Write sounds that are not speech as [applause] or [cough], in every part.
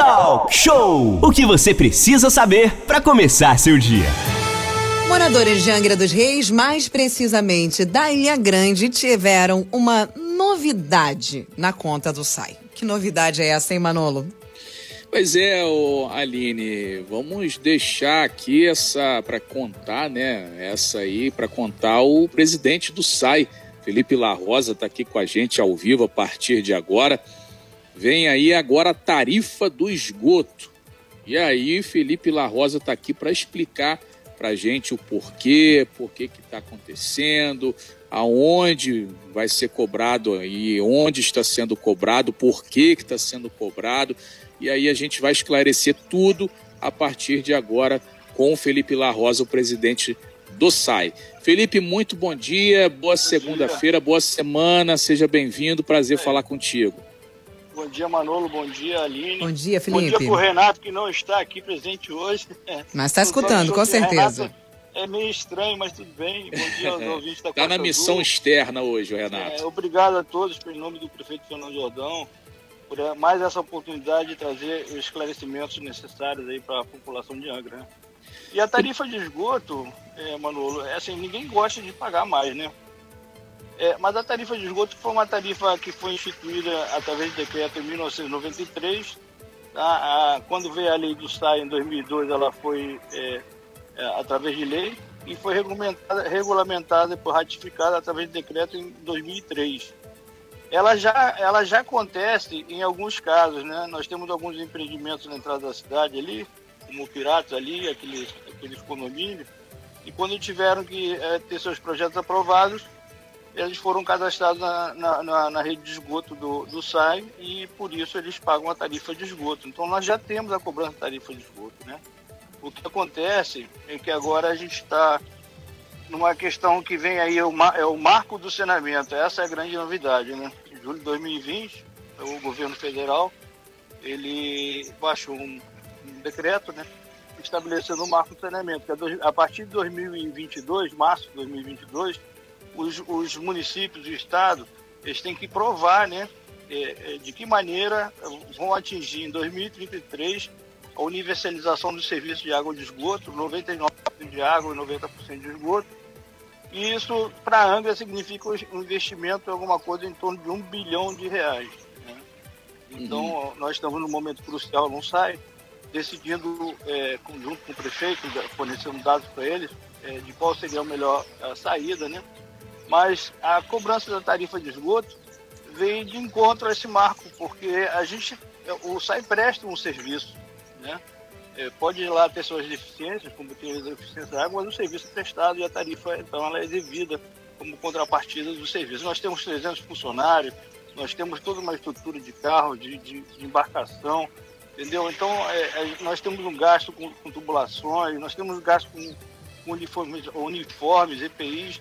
Talk Show! O que você precisa saber para começar seu dia. Moradores de Angra dos Reis, mais precisamente da Ilha Grande, tiveram uma novidade na conta do SAI. Que novidade é essa, hein, Manolo? Pois é, Aline, vamos deixar aqui essa para contar, né? Essa aí para contar o presidente do SAI, Felipe La Rosa, está aqui com a gente ao vivo a partir de agora. Vem aí agora a tarifa do esgoto. E aí, Felipe La Rosa está aqui para explicar para a gente o porquê, por que está acontecendo, aonde vai ser cobrado e onde está sendo cobrado, por que está sendo cobrado e aí a gente vai esclarecer tudo a partir de agora com o Felipe La Rosa, o presidente do SAI. Felipe, muito bom dia, boa segunda-feira, boa semana, seja bem-vindo, prazer falar contigo. Bom dia, Manolo, bom dia, Aline. Bom dia, Felipe. Bom dia para o Renato, que não está aqui presente hoje. [laughs] Mas está escutando, com certeza. Renato é meio estranho, mas tudo bem. Bom dia aos [laughs] ouvintes da Está na missão externa hoje, Renato. É, obrigado a todos, em nome do prefeito Fernando Jordão, por mais essa oportunidade de trazer os esclarecimentos necessários aí para a população de Angra. Né? E a tarifa de esgoto, é, Manolo, é assim, ninguém gosta de pagar mais, né? É, mas a tarifa de esgoto foi uma tarifa que foi instituída através do decreto em 1993. Tá? A, quando veio a lei do SAI em 2002, ela foi é, é, através de lei e foi regulamentada, regulamentada e ratificada através de decreto em 2003 ela já, ela já acontece em alguns casos, né? Nós temos alguns empreendimentos na entrada da cidade ali, como Piratas ali, aqueles, aqueles condomínios, e quando tiveram que é, ter seus projetos aprovados, eles foram cadastrados na, na, na, na, rede de esgoto do, do SAI e por isso eles pagam a tarifa de esgoto. Então nós já temos a cobrança de tarifa de esgoto, né? O que acontece é que agora a gente está numa questão que vem aí, é o, é o marco do saneamento. Essa é a grande novidade, né? Em julho de 2020, o governo federal, ele baixou um, um decreto, né? Estabelecendo o marco do saneamento. Que é a partir de 2022, março de 2022, os, os municípios e o Estado, eles têm que provar, né? É, é, de que maneira vão atingir em 2033 a universalização do serviço de água de esgoto, 99% de água e 90% de esgoto, e isso, para a Angra, significa um investimento em alguma coisa em torno de um bilhão de reais. Né? Então, uhum. nós estamos num momento crucial, não sai, decidindo, é, junto com o prefeito, fornecendo dados para eles, é, de qual seria a melhor a saída, né? Mas a cobrança da tarifa de esgoto vem de encontro a esse marco, porque a gente, o SAI presta um serviço, né? É, pode ir lá ter suas deficiências, como tem as deficiências da água, mas o serviço é prestado e a tarifa, então, ela é devida como contrapartida do serviço. Nós temos 300 funcionários, nós temos toda uma estrutura de carro, de, de, de embarcação, entendeu? Então, é, é, nós temos um gasto com, com, tubulações, nós temos um gasto com, com uniformes, uniformes, EPIs,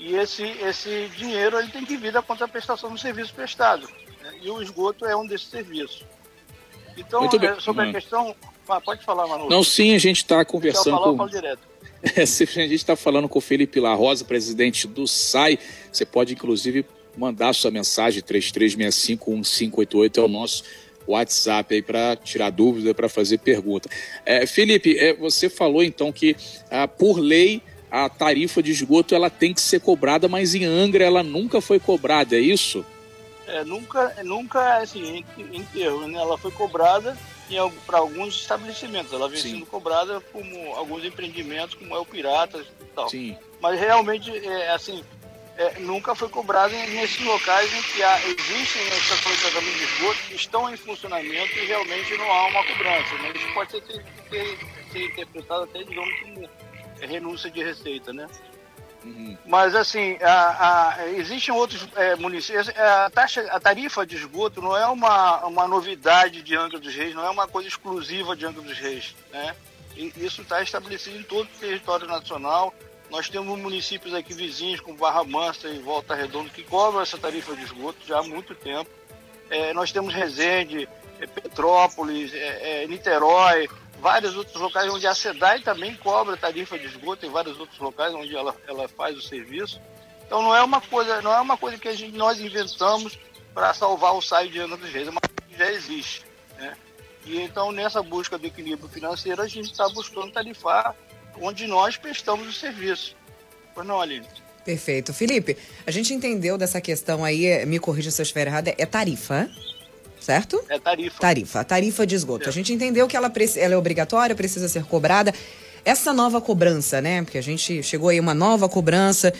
e esse, esse dinheiro ele tem que vir da contraprestação do serviço prestado. Né? E o esgoto é um desses serviços. Então, é, sobre a hum. questão ah, pode falar, Manu. Não, sim, a gente está conversando falar, com... direto. [laughs] a gente está falando com o Felipe La Rosa, presidente do SAI. Você pode, inclusive, mandar sua mensagem 33651588 é o nosso WhatsApp aí para tirar dúvida, para fazer pergunta. É, Felipe, é, você falou então que ah, por lei a tarifa de esgoto ela tem que ser cobrada, mas em Angra ela nunca foi cobrada, é isso? É, nunca, nunca assim, em, termos, né? Ela foi cobrada para alguns estabelecimentos. Ela vem Sim. sendo cobrada como alguns empreendimentos, como é o Piratas e tal. Sim. Mas realmente, é, assim, é, nunca foi cobrada nesses locais em que há, existem estações de tratamento de esgoto que estão em funcionamento e realmente não há uma cobrança. Né? Isso pode ser, ter, ser interpretado até, digamos, como renúncia de receita, né? Uhum. Mas assim, a, a, existem outros é, municípios. É, a, taxa, a tarifa de esgoto não é uma, uma novidade de Angra dos Reis, não é uma coisa exclusiva de Angra dos Reis. Né? E isso está estabelecido em todo o território nacional. Nós temos municípios aqui vizinhos, como Barra Mansa e Volta Redonda, que cobram essa tarifa de esgoto já há muito tempo. É, nós temos Resende, é, Petrópolis, é, é, Niterói, vários outros locais onde a SEDAI também cobra tarifa de esgoto, tem vários outros locais onde ela, ela faz o serviço. Então não é uma coisa, não é uma coisa que a gente, nós inventamos para salvar o saio de Ana dos Reis, é uma coisa que já existe. Né? E então, nessa busca do equilíbrio financeiro, a gente está buscando tarifar onde nós prestamos o serviço. Pois não, Aline? Perfeito. Felipe, a gente entendeu dessa questão aí, me corrija se eu estiver errada, é tarifa, certo? É tarifa. Tarifa, tarifa de esgoto. É. A gente entendeu que ela, ela é obrigatória, precisa ser cobrada. Essa nova cobrança, né? Porque a gente chegou aí uma nova cobrança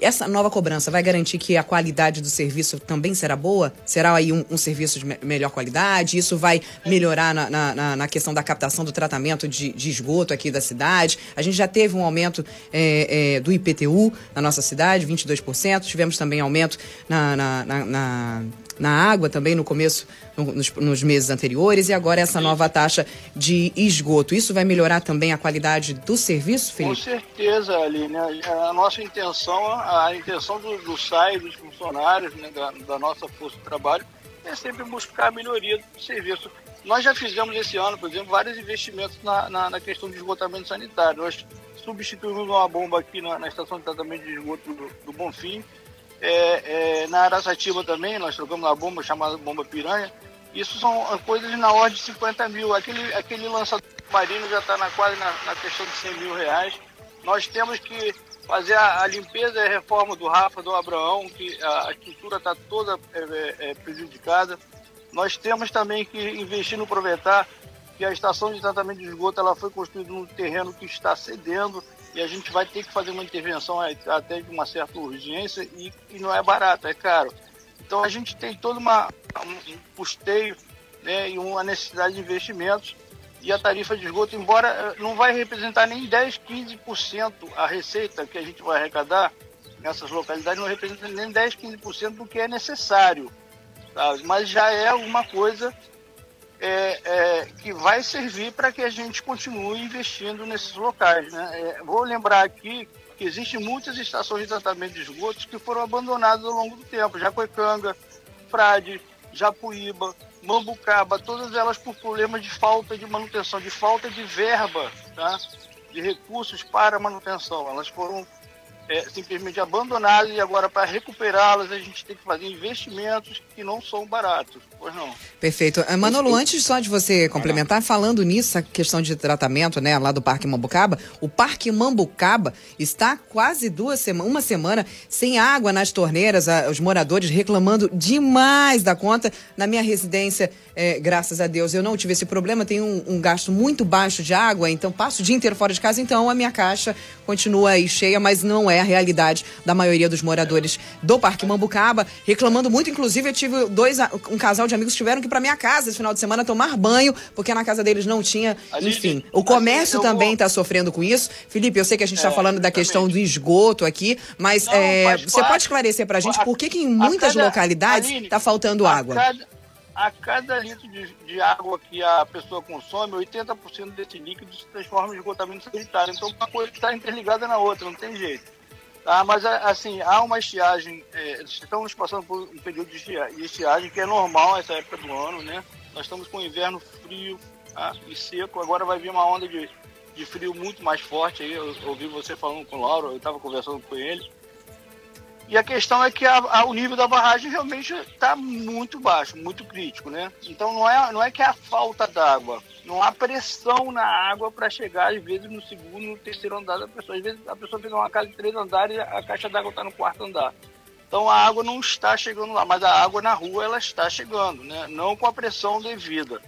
essa nova cobrança vai garantir que a qualidade do serviço também será boa? Será aí um, um serviço de me melhor qualidade? Isso vai melhorar na, na, na, questão da captação do tratamento de, de, esgoto aqui da cidade? A gente já teve um aumento é, é, do IPTU na nossa cidade, 22%. Tivemos também aumento na, na na água também no começo, no, nos, nos, meses anteriores, e agora essa nova taxa de esgoto. Isso vai melhorar também a qualidade do serviço, Felipe? Com certeza, Aline. A nossa intenção, a intenção do, do SAI, dos funcionários, né, da, da nossa força de trabalho, é sempre buscar a melhoria do serviço. Nós já fizemos esse ano, por exemplo, vários investimentos na, na, na questão de esgotamento sanitário. Nós substituímos uma bomba aqui na, na estação de tratamento de esgoto do, do Bonfim, é, é, na Araçatiba também, nós trocamos uma bomba chamada bomba piranha. Isso são coisas na ordem de 50 mil. Aquele, aquele lançador marino já está na quase na, na, questão de 100 mil reais. Nós temos que fazer a, a limpeza e a reforma do Rafa, do Abraão, que a, a estrutura está toda é, é, é, prejudicada. Nós temos também que investir no aproveitar que a estação de tratamento de esgoto ela foi construída num terreno que está cedendo e a gente vai ter que fazer uma intervenção até de uma certa urgência e, e não é barato, é caro. Então a gente tem todo uma, um custeio né, e uma necessidade de investimentos e a tarifa de esgoto, embora eh, não vai representar nem 10, 15% a receita que a gente vai arrecadar nessas localidades, não representa nem 10, 15% do que é necessário. Sabe? Mas já é alguma coisa é, é, que vai servir para que a gente continue investindo nesses locais. Né? É, vou lembrar aqui que existem muitas estações de tratamento de esgotos que foram abandonadas ao longo do tempo. Jacuecanga, Frade, Japuíba, Mambucaba, todas elas por problemas de falta de manutenção, de falta de verba, tá? de recursos para manutenção. Elas foram é, simplesmente abandonadas e agora para recuperá-las a gente tem que fazer investimentos que não são baratos, pois não. Perfeito. Eh, Manolo, antes só de você complementar, falando nisso, a questão de tratamento, né, lá do Parque Mambucaba, o Parque Mambucaba está quase duas semanas, uma semana sem água nas torneiras, os moradores reclamando demais da conta. Na minha residência, é, graças a Deus, eu não tive esse problema, tenho um, um gasto muito baixo de água, então passo o dia inteiro fora de casa, então a minha caixa continua aí cheia, mas não é é a realidade da maioria dos moradores do Parque Mambucaba, reclamando muito. Inclusive, eu tive dois, um casal de amigos que tiveram que ir para minha casa esse final de semana tomar banho, porque na casa deles não tinha. Enfim, o comércio também está sofrendo com isso. Felipe, eu sei que a gente está é, falando da questão do esgoto aqui, mas é, você pode esclarecer para a gente por que, que em muitas localidades está faltando água? A cada litro de, de, água que a pessoa consome, 80% desse líquido se transforma em esgotamento sanitário. Então, uma coisa está interligada na outra, não tem jeito. Tá? Mas, assim, há uma estiagem, é, estamos passando por um período de estiagem que é normal essa época do ano, né? Nós estamos com inverno frio tá? e seco, agora vai vir uma onda de, de frio muito mais forte aí, eu ouvi você falando com o Lauro, eu estava conversando com ele. E a questão é que a, a, o nível da barragem realmente está muito baixo, muito crítico, né? Então não é, não é que é a falta d'água, não há pressão na água para chegar, às vezes, no segundo, no terceiro andar da pessoa. Às vezes, a pessoa tem uma casa de três andares e a caixa d'água está no quarto andar. Então, a água não está chegando lá, mas a água na rua, ela está chegando, né? não com a pressão devida.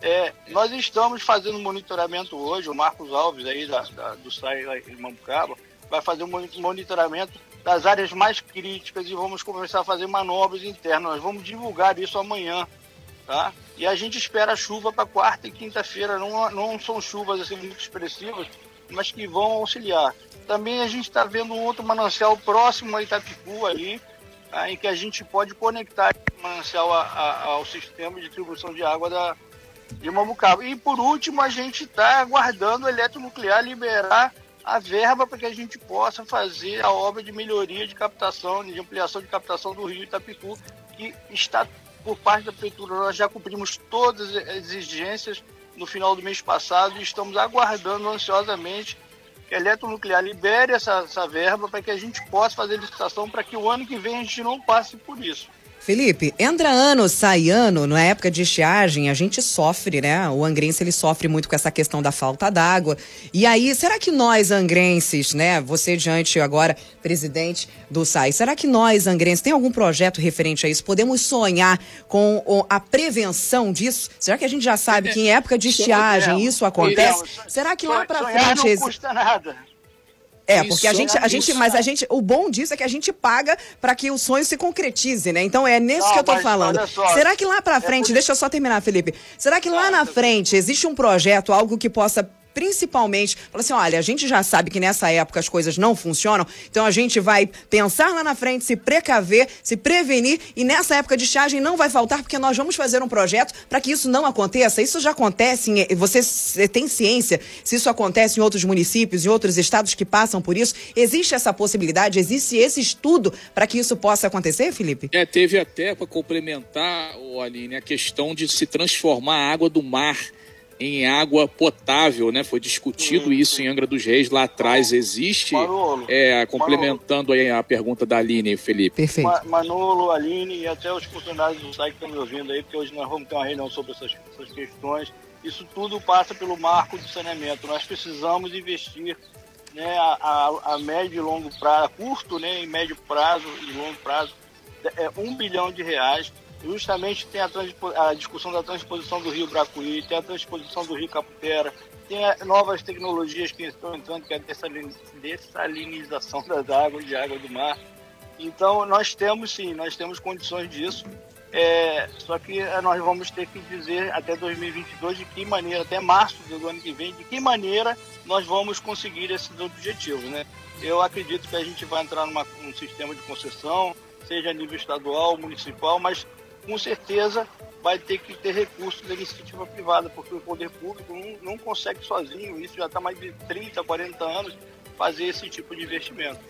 É, nós estamos fazendo monitoramento hoje, o Marcos Alves, aí da, da do SAI em Mambucaba, vai fazer um monitoramento das áreas mais críticas e vamos começar a fazer manobras internas. Nós vamos divulgar isso amanhã Tá? E a gente espera chuva para quarta e quinta-feira. Não, não são chuvas assim, muito expressivas, mas que vão auxiliar. Também a gente está vendo um outro manancial próximo a Itapicu ali, tá? em que a gente pode conectar esse manancial a, a, ao sistema de distribuição de água da, de Mamucaba. E por último, a gente está aguardando o eletronuclear liberar a verba para que a gente possa fazer a obra de melhoria de captação, de ampliação de captação do rio Itapicu, que está por parte da prefeitura, nós já cumprimos todas as exigências no final do mês passado e estamos aguardando ansiosamente que a Eletronuclear libere essa, essa verba para que a gente possa fazer licitação para que o ano que vem a gente não passe por isso. Felipe, entra ano, sai ano, na época de estiagem, a gente sofre, né? O angrense, ele sofre muito com essa questão da falta d'água. E aí, será que nós angrenses, né? Você diante agora, presidente do SAI, será que nós angrenses, tem algum projeto referente a isso? Podemos sonhar com a prevenção disso? Será que a gente já sabe que em época de estiagem isso acontece? Será que lá pra frente... Não custa nada. É, porque a gente, a gente, mas a gente, o bom disso é que a gente paga para que o sonho se concretize, né? Então é nisso que eu tô falando. Será que lá para frente, é por... deixa eu só terminar, Felipe. Será que lá na frente existe um projeto, algo que possa principalmente, fala assim, olha, a gente já sabe que nessa época as coisas não funcionam, então a gente vai pensar lá na frente, se precaver, se prevenir e nessa época de estiagem não vai faltar porque nós vamos fazer um projeto para que isso não aconteça. Isso já acontece, em, você tem ciência se isso acontece em outros municípios, em outros estados que passam por isso? Existe essa possibilidade, existe esse estudo para que isso possa acontecer, Felipe? É, teve até para complementar, Aline, a questão de se transformar a água do mar em água potável, né? Foi discutido isso em Angra dos Reis lá atrás. Existe, Manolo, é, complementando aí a pergunta da Aline, Felipe. Perfeito. Manolo, Aline e até os funcionários do SAI que estão me ouvindo aí, porque hoje nós vamos ter uma reunião sobre essas, essas questões. Isso tudo passa pelo marco do saneamento. Nós precisamos investir né, a, a, a médio e longo prazo, curto, né, em médio prazo e longo prazo, é um bilhão de reais justamente tem a, a, discussão da transposição do rio Bracuí, tem a transposição do rio Caputera, tem novas tecnologias que estão entrando, que é a dessalinização das águas, de água do mar. Então, nós temos sim, nós temos condições disso. É, só que é, nós vamos ter que dizer até 2022 de que maneira, até março do ano que vem, de que maneira nós vamos conseguir esses objetivos. Né? Eu acredito que a gente vai entrar num um sistema de concessão, seja a nível estadual, municipal, mas com certeza vai ter que ter recursos da iniciativa privada, porque o poder público não, não consegue sozinho, isso já está mais de 30, 40 anos, fazer esse tipo de investimento.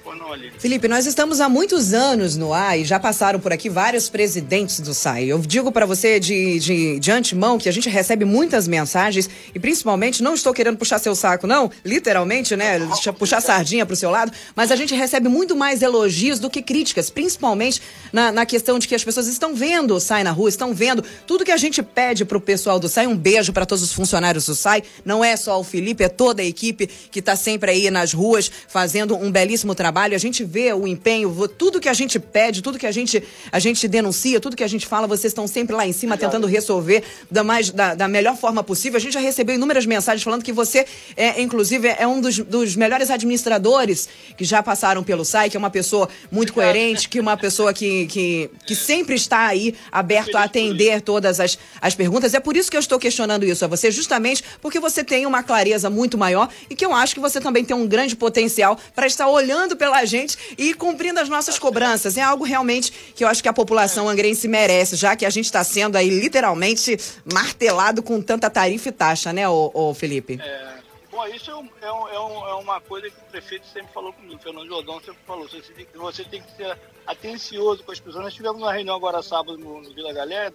Felipe, nós estamos há muitos anos no ar e já passaram por aqui vários presidentes do SAI. Eu digo para você de, de, de antemão que a gente recebe muitas mensagens e principalmente, não estou querendo puxar seu saco, não, literalmente, né? Puxar sardinha para o seu lado, mas a gente recebe muito mais elogios do que críticas, principalmente na, na questão de que as pessoas estão vendo o SAI na rua, estão vendo tudo que a gente pede para o pessoal do SAI. Um beijo para todos os funcionários do SAI. Não é só o Felipe, é toda a equipe que está sempre aí nas ruas ruas fazendo um belíssimo trabalho. A gente vê o empenho, tudo que a gente pede, tudo que a gente, a gente denuncia, tudo que a gente fala, vocês estão sempre lá em cima tentando resolver da, mais, da, da, melhor forma possível. A gente já recebeu inúmeras mensagens falando que você, é, inclusive, é um dos, dos melhores administradores que já passaram pelo SAI, que é uma pessoa muito coerente, que é uma pessoa que, que, que sempre está aí aberto a atender todas as, as perguntas. É por isso que eu estou questionando isso a você, justamente porque você tem uma clareza muito maior e que eu acho que você também tem um grande poder potencial para estar olhando pela gente e cumprindo as nossas cobranças. É algo realmente que eu acho que a população angrense merece, já que a gente está sendo aí literalmente martelado com tanta tarifa e taxa, né, ô, ô Felipe? É. Bom, isso é, um, é, um, é, uma coisa que o prefeito sempre falou comigo, o Fernando Jordão sempre falou, você tem, você tem que ser atencioso com as pessoas. Nós tivemos uma reunião agora sábado no, no Vila Galera,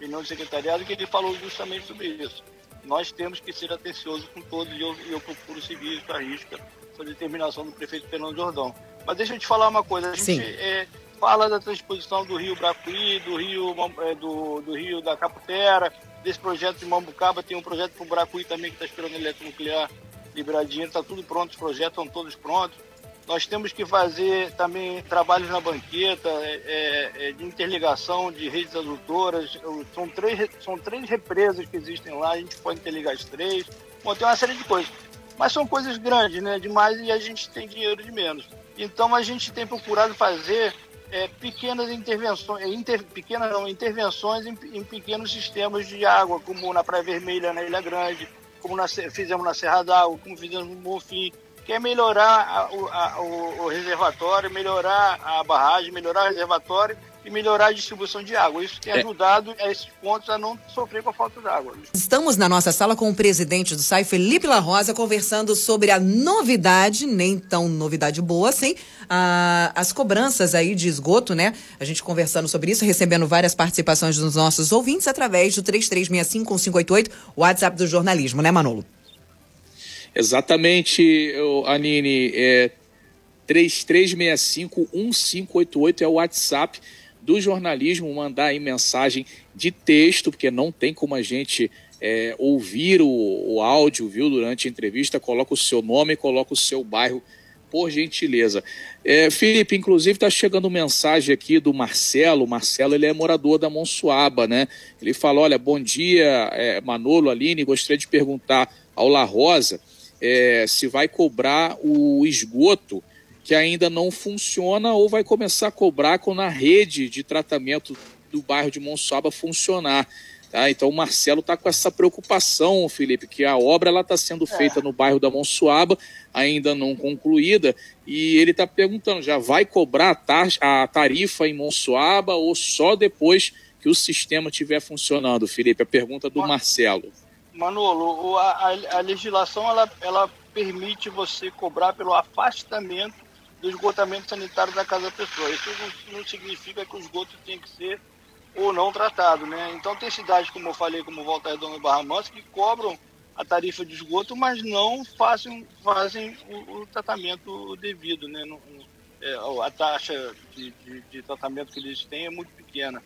reunião do secretariado, que ele falou justamente sobre isso. Nós temos que ser atenciosos com todos e eu, eu procuro seguir isso à risca essa determinação do prefeito Fernando Jordão. Mas deixa eu te falar uma coisa, a gente é, fala da transposição do rio Bracuí, do rio, é, do, do rio da Caputera, desse projeto de Mambucaba, tem um projeto para o Bracuí também que está esperando eletronuclear liberadinho, está tudo pronto, os projetos estão todos prontos. Nós temos que fazer também trabalhos na banqueta, é, é, é de interligação de redes adutoras. São três, são três represas que existem lá, a gente pode interligar as três. Bom, tem uma série de coisas. Mas são coisas grandes, né? Demais e a gente tem dinheiro de menos. Então a gente tem procurado fazer é, pequenas intervenções, é, inter, pequenas não, intervenções em, em, pequenos sistemas de água, como na Praia Vermelha, na Ilha Grande, como na, fizemos na Serra d'Água, como fizemos no Bonfim, que é melhorar a, a, o, o reservatório, melhorar a barragem, melhorar o reservatório e melhorar a distribuição de água. Isso tem é. ajudado esses pontos a não sofrer com a falta d'água. Estamos na nossa sala com o presidente do SAI, Felipe La Rosa, conversando sobre a novidade, nem tão novidade boa assim, a, as cobranças aí de esgoto, né? A gente conversando sobre isso, recebendo várias participações dos nossos ouvintes através do 3365-1588, WhatsApp do jornalismo, né, Manolo? Exatamente, Anine. É, 3365-1588 é o WhatsApp do jornalismo mandar aí mensagem de texto, porque não tem como a gente é, ouvir o, o áudio, viu, durante a entrevista, coloca o seu nome, coloca o seu bairro, por gentileza. É, Felipe, inclusive está chegando mensagem aqui do Marcelo. Marcelo ele é morador da Monsuaba, né? Ele fala: olha, bom dia, é, Manolo, Aline, gostaria de perguntar ao La Rosa é, se vai cobrar o esgoto que ainda não funciona ou vai começar a cobrar quando a rede de tratamento do bairro de Monsuaba funcionar. Tá? Então o Marcelo está com essa preocupação, Felipe, que a obra está sendo feita é. no bairro da Monsuaba, ainda não concluída, e ele está perguntando, já vai cobrar a, tar a tarifa em Monsuaba ou só depois que o sistema estiver funcionando, Felipe? A pergunta do Marcelo. Manolo, a, a, legislação ela, ela permite você cobrar pelo afastamento do esgotamento sanitário da casa da pessoa. Isso não, não significa que o esgoto tem que ser ou não tratado, né? Então tem cidades, como eu falei, como Volta Redonda e Barra Mansa, que cobram a tarifa de esgoto, mas não fazem, fazem o, o tratamento devido, né? É, a taxa de, de, de, tratamento que eles têm é muito pequena.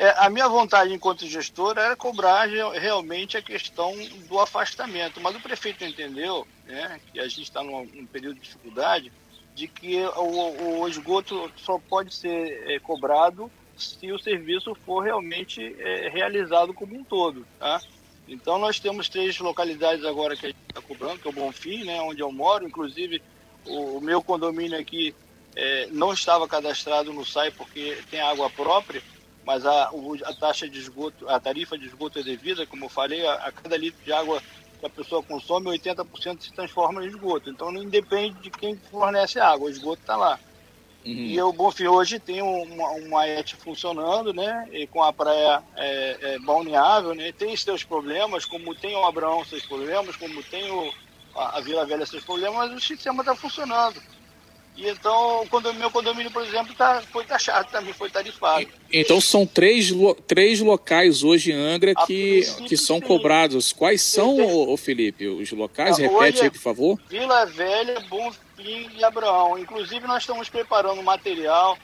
É, a minha vontade enquanto gestor era cobrar realmente a questão do afastamento, mas o prefeito entendeu né, que a gente está num, num, período de dificuldade, de que o, o esgoto só pode ser é, cobrado se o serviço for realmente é, realizado como um todo, tá? Então nós temos três localidades agora que a gente está cobrando, que é o Bonfim, né, onde eu moro, inclusive o, o meu condomínio aqui é, não estava cadastrado no SAI porque tem água própria, mas a, a taxa de esgoto, a tarifa de esgoto é devida, como eu falei, a, a cada litro de água que a pessoa consome, 80% se transforma em esgoto. Então não depende de quem fornece água, o esgoto está lá. Uhum. E o Bonfim hoje tem uma, uma ET funcionando, né? E com a praia é, é, balneável, né? Tem seus problemas, como tem o Abraão seus problemas, como tem o, a, a Vila Velha seus problemas, mas o sistema está funcionando. E então, o meu condomínio, por exemplo, tá, foi taxado também, foi tarifado. Então são três, três locais hoje em Angra que, que são sim. cobrados. Quais são, ô, Felipe, os locais? Repete aí, por favor. Vila Velha, Bonfim e Abraão. Inclusive, nós estamos preparando material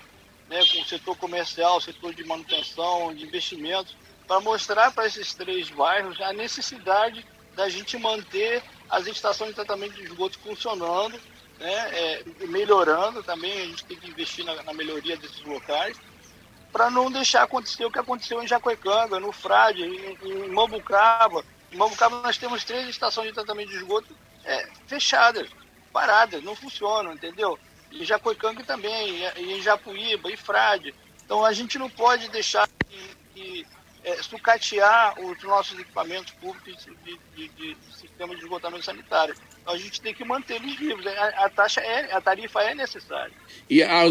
né, com o setor comercial, setor de manutenção, de investimentos, para mostrar para esses três bairros a necessidade da gente manter as estações de tratamento de esgoto funcionando né, é, melhorando também, a gente tem que investir na, na melhoria desses locais, para não deixar acontecer o que aconteceu em Jacuecanga, no Frade, em, em Mambucaba. Em Mambucaba nós temos três estações de tratamento de esgoto é, fechadas, paradas, não funcionam, entendeu? Em Jacuecanga também, e em Japuíba, e Frade. Então a gente não pode deixar que, que é, sucatear os nossos equipamentos públicos de, de, de, sistema de esgotamento sanitário. Então, a gente tem que manter eles vivos. A, a, taxa é, a tarifa é necessária. E a,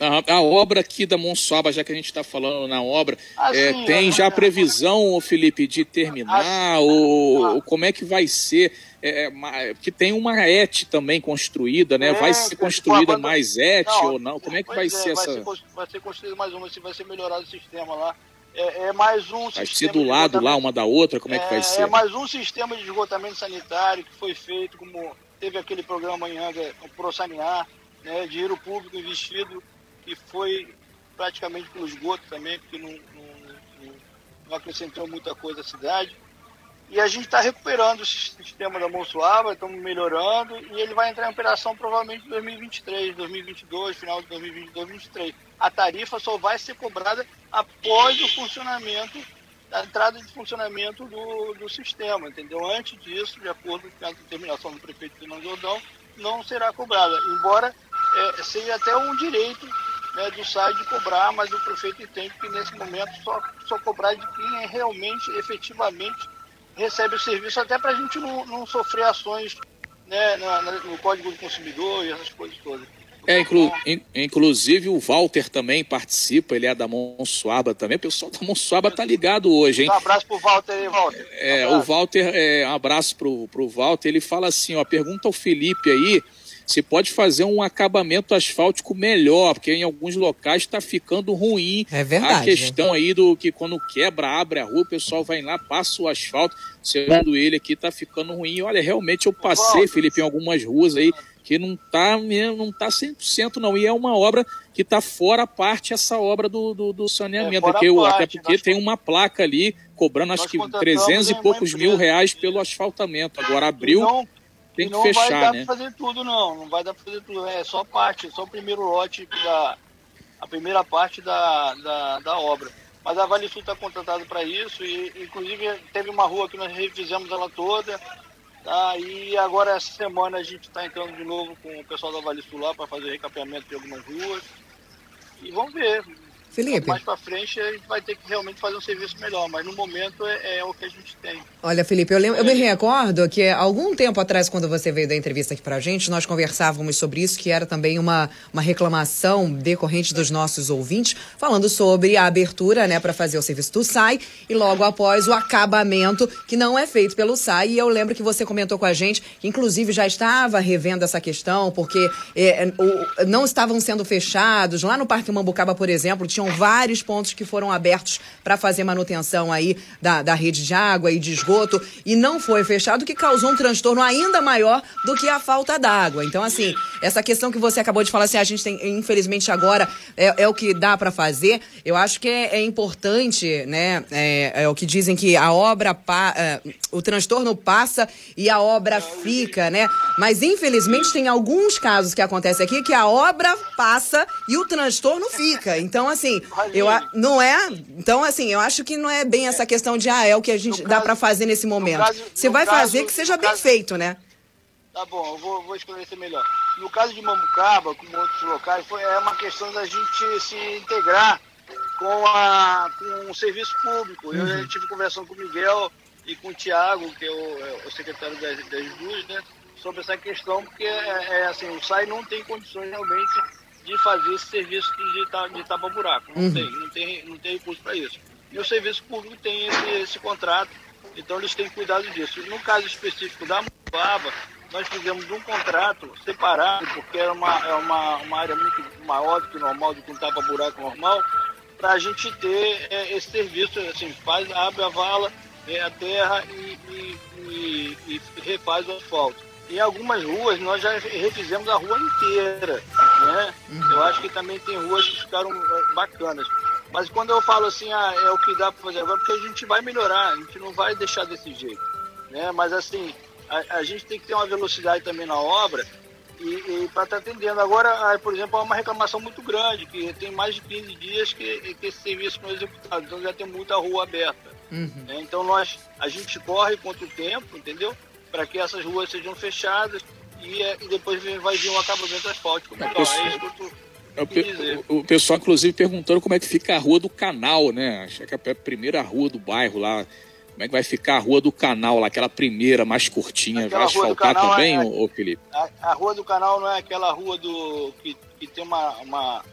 a, a, obra aqui da Monsuaba, já que a gente está falando na obra, ah, é, sim, tem já previsão, Felipe, de terminar? Ah, ou, ah, ou, como é que vai ser? É, é que tem uma ET também construída, né? vai é, ser construída mais ET ou não? Como é que vai é, ser vai essa? Ser, vai ser construída mais uma, se vai ser melhorado o sistema lá é, é mais um vai ser do lado lá uma da outra, como é, é, que vai é, ser? É mais um sistema de esgotamento sanitário que foi feito, como teve aquele programa em Anga, o ProSaniar, né, dinheiro público investido, que foi praticamente pelo esgoto também, porque não, não, não acrescentou muita coisa à cidade. E a gente está recuperando o sistema da Monsuaba, estamos melhorando, e ele vai entrar em operação provavelmente em 2023, 2022, final de 2022, 2023. A tarifa só vai ser cobrada após o funcionamento, a entrada de funcionamento do, do sistema, entendeu? Antes disso, de acordo com a determinação do prefeito Fernando Jordão, não será cobrada, embora é, seja até um direito né, do SAI de cobrar, mas o prefeito entende que nesse momento só, só cobrar de quem é realmente, efetivamente, recebe o serviço, até para a gente não, não, sofrer ações né, no Código do Consumidor e essas coisas todas. É, inclu, in, inclusive o Walter também participa, ele é da Monsuaba também. O pessoal da Monsuaba tá ligado hoje, hein? Um abraço pro Walter aí, Walter. É, um o Walter, é, um abraço pro, pro Walter, ele fala assim, ó, pergunta ao Felipe aí você pode fazer um acabamento asfáltico melhor, porque em alguns locais está ficando ruim. É verdade. A questão aí do que quando quebra, abre a rua, o pessoal vai lá, passa o asfalto. Segundo ele aqui, está ficando ruim. Olha, realmente eu passei, Felipe, em algumas ruas aí que não está não tá 100% não. E é uma obra que está fora a parte essa obra do, do, do saneamento, é, porque, parte, até porque tem uma placa ali cobrando acho que 300 e poucos mil reais pelo asfaltamento. Agora abriu, não, tem que fechar, né? Não vai dar para fazer tudo não, não vai dar para fazer tudo. É só parte, só o primeiro lote da a primeira parte da, da, da obra. Mas a Vale Sul está contratada para isso e inclusive teve uma rua que nós refizemos ela toda Tá, e agora essa semana a gente está entrando de novo com o pessoal da Vale Sul lá para fazer recapeamento de algumas ruas. E vamos ver. Felipe. Mais para frente a gente vai ter que realmente fazer um serviço melhor, mas no momento é, é o que a gente tem. Olha, Felipe, eu, lembro, eu me recordo que algum tempo atrás, quando você veio da entrevista aqui para a gente, nós conversávamos sobre isso, que era também uma, uma reclamação decorrente dos nossos ouvintes, falando sobre a abertura né, para fazer o serviço do SAI e logo após o acabamento, que não é feito pelo SAI. E eu lembro que você comentou com a gente que, inclusive, já estava revendo essa questão, porque é, é o, não estavam sendo fechados. Lá no Parque Mambucaba, por exemplo, tinha tinham vários pontos que foram abertos para fazer manutenção aí da, da rede de água e de esgoto e não foi fechado, que causou um transtorno ainda maior do que a falta d'água. Então, assim, essa questão que você acabou de falar, assim, a gente tem, infelizmente, agora é, é o que dá para fazer. Eu acho que é, é importante, né? É, é, o que dizem que a obra, pa, é, o transtorno passa e a obra fica, né? Mas, infelizmente, tem alguns casos que acontecem aqui que a obra passa e o transtorno fica. Então, assim, eu, não é. Então, assim, eu acho que não é bem essa questão de, ah, é o que a gente dá para fazer nesse momento. Você vai caso, fazer que seja bem caso, feito, né? Tá bom, eu vou, vou esclarecer melhor. No caso de Mambucaba, como outros locais, foi, é uma questão da gente se integrar com, a, com o serviço público. Uhum. Eu estive conversando com o Miguel e com o Tiago, que é o, é o secretário das, das luzes, né? Sobre essa questão, porque é, é assim, o SAI não tem condições realmente de fazer esse serviço de, de tapar buraco. Não, uhum. tem, não, tem, não tem recurso para isso. E o serviço público tem esse, esse contrato, então eles têm cuidado disso. No caso específico da Mubaba, nós fizemos um contrato separado, porque era uma, é uma, uma área muito maior do que normal, que um tapa-buraco normal, para a gente ter é, esse serviço, assim, faz, abre a vala, é, a terra e, e, e, e refaz o asfalto. Em algumas ruas nós já refizemos a rua inteira, né? Uhum. Eu acho que também tem ruas que ficaram é, bacanas. Mas quando eu falo assim, ah, é o que dá para fazer agora, porque a gente vai melhorar, a gente não vai deixar desse jeito, né? Mas assim, a, a gente tem que ter uma velocidade também na obra e, e para estar tá atendendo. Agora, por exemplo, há uma reclamação muito grande, que tem mais de 15 dias que, que esse serviço não é executado, então já tem muita rua aberta. Uhum. Né? Então nós, a gente corre contra o tempo, entendeu? para que essas ruas sejam fechadas e, é, e depois vai vir um acabamento asfáltico. Então, é isso que eu tô o, o, pessoal, inclusive, perguntando como é que fica a rua do canal, né? Acho que é a primeira rua do bairro lá. Como é que vai ficar a rua do canal lá, aquela primeira mais curtinha? Aquela vai asfaltar também, é, ô, Felipe? A, a, rua do canal não é aquela rua do que, que tem uma, uma.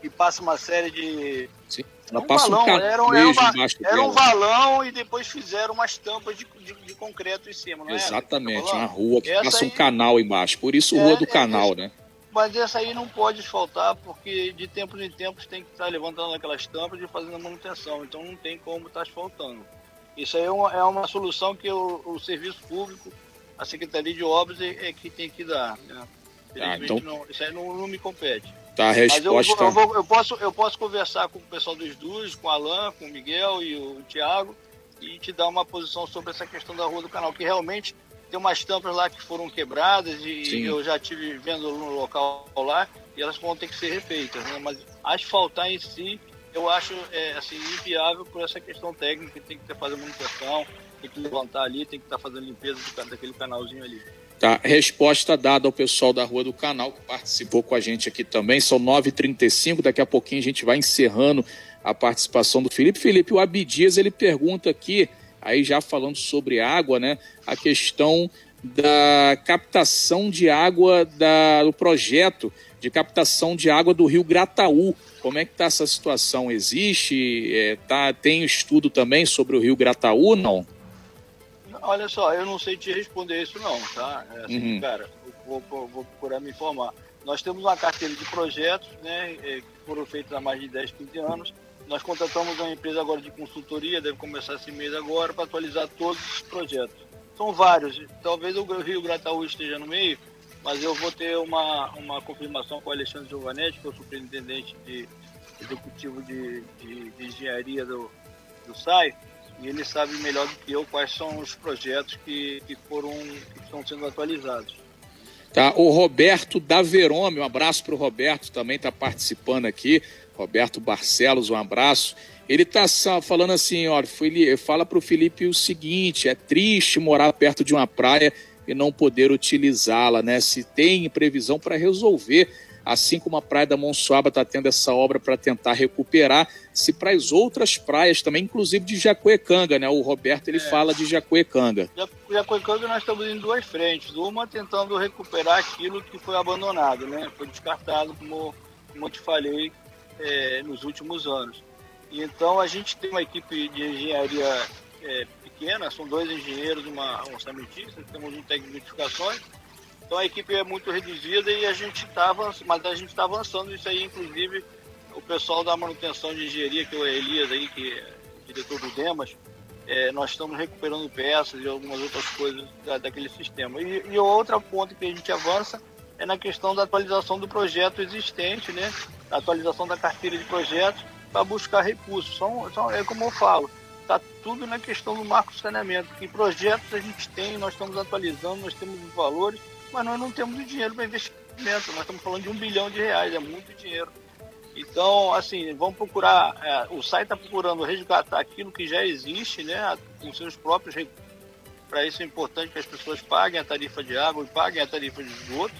que passa uma série de. Sim. Ela um passa valão, um era, era, uma, era um valão e depois fizeram umas tampas de, de, de concreto em cima, não Exatamente, uma rua que essa passa aí, um canal embaixo, por isso é, rua do é, canal, é, né? Mas essa aí não pode faltar, porque de tempos em tempos tem que estar levantando aquelas tampas e fazendo manutenção, então não tem como estar asfaltando. Isso aí é uma, é uma solução que o, o, serviço público, a Secretaria de Obras é, é que tem que dar. Né? Ah, então... Não, isso aí não, não me compete. Tá, a resposta. Mas eu, eu, vou, eu, posso, eu posso conversar com o pessoal dos Duz, com o Alan, com o Miguel e o Thiago, e te dar uma posição sobre essa questão da rua do canal, que realmente tem umas tampas lá que foram quebradas e Sim. eu já tive vendo no local lá e elas vão ter que ser refeitas, né? Mas asfaltar em si, eu acho é, assim, inviável por essa questão técnica, tem que ter fazer manutenção, tem que levantar ali, tem que estar tá fazendo limpeza daquele canalzinho ali. Tá? Resposta dada ao pessoal da Rua do Canal, que participou com a gente aqui também. São 9h35, daqui a pouquinho a gente vai encerrando a participação do Felipe. Felipe, o Abidias, ele pergunta aqui, aí já falando sobre água, né? A questão da captação de água da, do projeto de captação de água do Rio Grataú. Como é que está essa situação? Existe? É, tá, tem estudo também sobre o Rio Grataú, não? Olha só, eu não sei te responder isso não, tá? É assim, uhum. Cara, vou, vou, vou, procurar me informar. Nós temos uma carteira de projetos, né, é, que foram feitos há mais de 10, 15 anos. Nós contratamos uma empresa agora de consultoria, deve começar esse mês agora, para atualizar todos os projetos. São vários, talvez o Rio Grataú esteja no meio, mas eu vou ter uma, uma confirmação com o Alexandre Giovanetti, que é o superintendente de, executivo de, de, de engenharia do, do SAI, e ele sabe melhor do que eu quais são os projetos que, que foram que estão sendo atualizados. Tá, o Roberto da Verome, um abraço para o Roberto, também está participando aqui. Roberto Barcelos, um abraço. Ele está falando assim, ó, fala para o Felipe o seguinte: é triste morar perto de uma praia e não poder utilizá-la, né? Se tem previsão para resolver assim como a Praia da Monsuaba está tendo essa obra para tentar recuperar, se para as outras praias também, inclusive de Jacuecanga, né? O Roberto ele é. fala de Jacuecanga. Jacuecanga nós estamos em duas frentes, uma tentando recuperar aquilo que foi abandonado, né? Foi descartado, como, como eu te falei, é, nos últimos anos. E então a gente tem uma equipe de engenharia é, pequena, são dois engenheiros, uma orçamentista, temos um técnico de edificações, então a equipe é muito reduzida e a gente está mas a gente está avançando isso aí, inclusive o pessoal da manutenção de engenharia, que é o Elias aí, que é diretor do Demas, é, nós estamos recuperando peças e algumas outras coisas da, daquele sistema. E, e outro ponto que a gente avança é na questão da atualização do projeto existente, né? A atualização da carteira de projetos para buscar recursos. São, são, é como eu falo, tudo na questão do marco de saneamento. Que projetos a gente tem, nós estamos atualizando, nós temos os valores, mas nós não temos o dinheiro para investimento. Nós estamos falando de um bilhão de reais, é muito dinheiro. Então, assim, vamos procurar, é, o site está procurando resgatar aquilo que já existe, né, com seus próprios recursos. Para isso é importante que as pessoas paguem a tarifa de água e paguem a tarifa de esgoto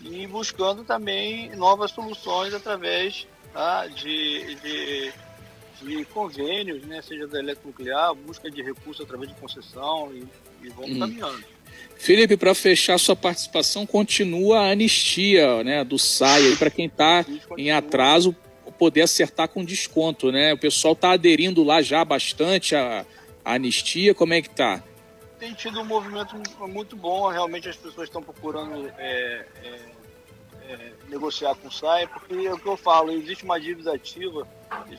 e buscando também novas soluções através tá, de, de, de, convênios, né, seja da eletronuclear, busca de recursos através de concessão e, e vamos hum. caminhando. Felipe, para fechar sua participação, continua a anistia né, do SAI para quem está em atraso poder acertar com desconto, né? O pessoal está aderindo lá já bastante à, anistia, como é que está? Tem tido um movimento muito bom, realmente as pessoas estão procurando é, é, é, negociar com o SAI, porque é o que eu falo, existe uma dívida ativa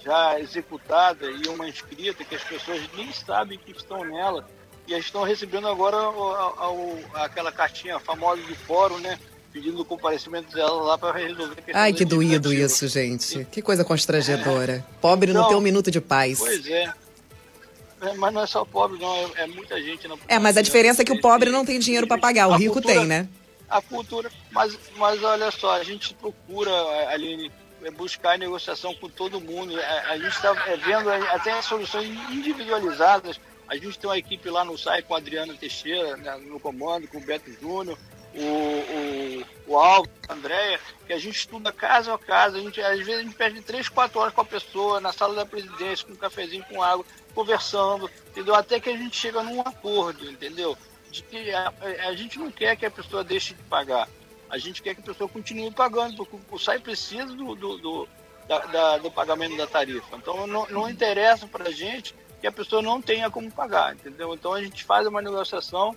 já executada e uma inscrita que as pessoas nem sabem que estão nela e estão recebendo agora a, aquela cartinha famosa de fórum, né? Pedindo o comparecimento dela lá para resolver a questão Ai, que doído isso, gente. Que coisa constrangedora. É. Pobre então, não tem um minuto de paz. Pois é. é. mas não é só pobre, não. É, é muita gente. Na é, mas a diferença é que o pobre não tem dinheiro para pagar. O rico cultura, tem, né? A cultura. Mas, mas olha só, a gente procura, Aline, buscar negociação com todo mundo. A, a gente está é, vendo até soluções individualizadas a gente tem uma equipe lá no SAI com a Adriana Teixeira né, no comando, com o Beto Júnior, o, o, o Alvo, a Andréia, que a gente estuda casa a casa. A gente, às vezes a gente perde três, quatro horas com a pessoa na sala da presidência, com um cafezinho com água, conversando, entendeu? Até que a gente chega num acordo, entendeu? De que a, a gente não quer que a pessoa deixe de pagar. A gente quer que a pessoa continue pagando, porque o SAI precisa do, do, do, da, da, do pagamento da tarifa. Então não, não interessa para a gente que a pessoa não tenha como pagar, entendeu? Então a gente faz uma negociação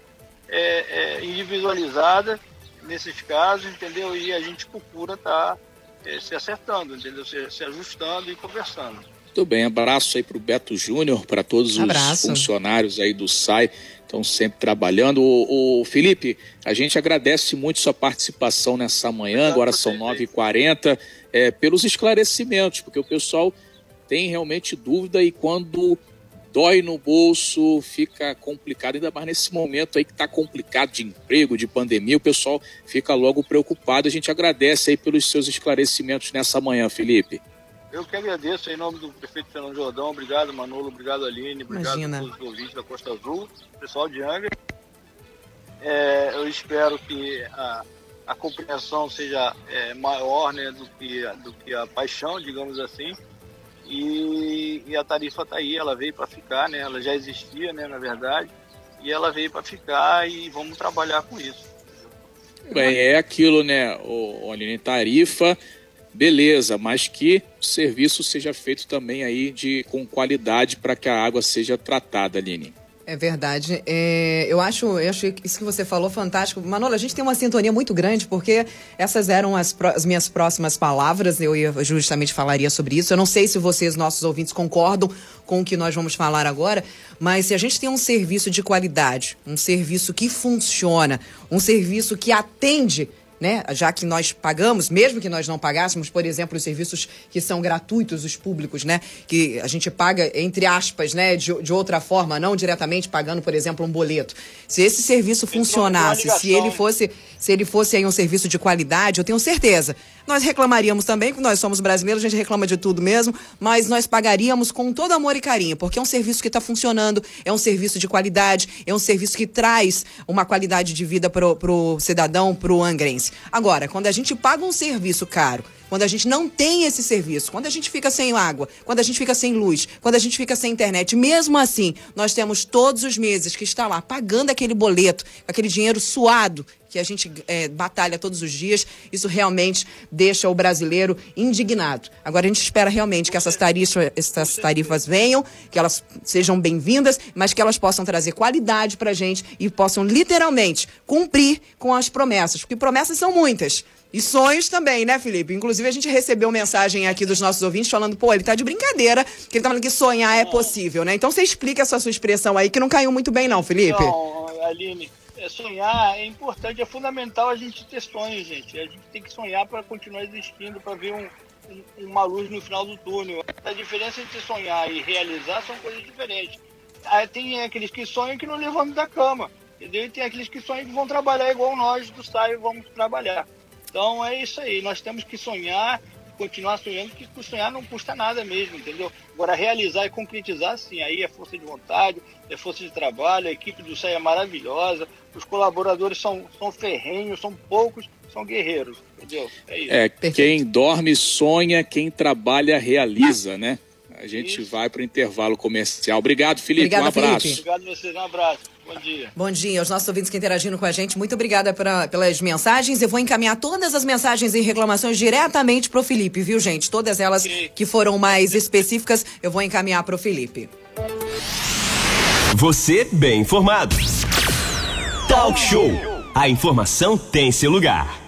é, é, individualizada nesses casos, entendeu? E a gente procura estar tá, é, se acertando, entendeu? Se, se, ajustando e conversando. Muito bem, abraço aí para o Beto Júnior, para todos os funcionários aí do SAI, estão sempre trabalhando. O, o, Felipe, a gente agradece muito sua participação nessa manhã, agora são 9h40, é, pelos esclarecimentos, porque o pessoal tem realmente dúvida e quando dói no bolso, fica complicado, ainda mais nesse momento aí que está complicado de emprego, de pandemia, o pessoal fica logo preocupado. A gente agradece aí pelos seus esclarecimentos nessa manhã, Felipe. Eu que agradeço em nome do prefeito Fernando Jordão, obrigado Manolo, obrigado Aline, obrigado Imagina. a todos os ouvintes da Costa Azul, pessoal de Angra. É, eu espero que a, a compreensão seja é, maior né, do, que, do que a paixão, digamos assim, e, e a tarifa está aí, ela veio para ficar, né? Ela já existia, né, na verdade, e ela veio para ficar e vamos trabalhar com isso. Bem, é aquilo, né, o, Aline, tarifa, beleza, mas que o serviço seja feito também aí de, com qualidade para que a água seja tratada, Aline. É verdade. É, eu, acho, eu acho isso que você falou fantástico. Manolo, a gente tem uma sintonia muito grande, porque essas eram as, as, minhas próximas palavras. Eu justamente falaria sobre isso. Eu não sei se vocês, nossos ouvintes, concordam com o que nós vamos falar agora, mas se a gente tem um serviço de qualidade, um serviço que funciona, um serviço que atende né? Já que nós pagamos, mesmo que nós não pagássemos, por exemplo, os serviços que são gratuitos, os públicos, né? Que a gente paga, entre aspas, né? De, de outra forma, não diretamente pagando, por exemplo, um boleto. Se esse serviço funcionasse, se ele fosse, se ele fosse aí um serviço de qualidade, eu tenho certeza. Nós reclamaríamos também, porque nós somos brasileiros, a gente reclama de tudo mesmo, mas nós pagaríamos com todo amor e carinho, porque é um serviço que está funcionando, é um serviço de qualidade, é um serviço que traz uma qualidade de vida para o cidadão, para o angrense. Agora, quando a gente paga um serviço caro, quando a gente não tem esse serviço, quando a gente fica sem água, quando a gente fica sem luz, quando a gente fica sem internet, mesmo assim, nós temos todos os meses que está lá pagando aquele boleto, aquele dinheiro suado que a gente é, batalha todos os dias, isso realmente deixa o brasileiro indignado. Agora a gente espera realmente que essas tarifas, essas tarifas venham, que elas sejam bem-vindas, mas que elas possam trazer qualidade para a gente e possam literalmente cumprir com as promessas, porque promessas são muitas. E sonhos também, né, Felipe? Inclusive, a gente recebeu mensagem aqui dos nossos ouvintes falando, pô, ele tá de brincadeira, que ele tá falando que sonhar é possível, né? Então você explica essa sua expressão aí, que não caiu muito bem, não, Felipe. Não, Aline, é sonhar é importante, é fundamental a gente ter sonhos, gente. A gente tem que sonhar para continuar existindo, para ver um, um, uma luz no final do túnel. A diferença entre sonhar e realizar são coisas diferentes. Aí tem aqueles que sonham que não levantam da cama, entendeu? E tem aqueles que sonham que vão trabalhar igual nós do SAI vamos trabalhar. Então é isso aí, nós temos que sonhar, continuar sonhando, que sonhar não custa nada mesmo, entendeu? Agora realizar e concretizar, sim, aí é força de vontade, é força de trabalho, a equipe do SAI é maravilhosa, os colaboradores são, são ferrenhos, são poucos, são guerreiros, entendeu? É isso. É, quem dorme sonha, quem trabalha realiza, né? A gente Isso. vai para o intervalo comercial. Obrigado, Felipe. Obrigada, um abraço. Felipe. Obrigado a vocês. Um abraço. Bom dia. Bom dia aos nossos ouvintes que interagindo com a gente. Muito obrigada pra, pelas mensagens. Eu vou encaminhar todas as mensagens e reclamações diretamente para o Felipe, viu, gente? Todas elas Sim. que foram mais específicas, eu vou encaminhar para o Felipe. Você bem informado. Talk Show. A informação tem seu lugar.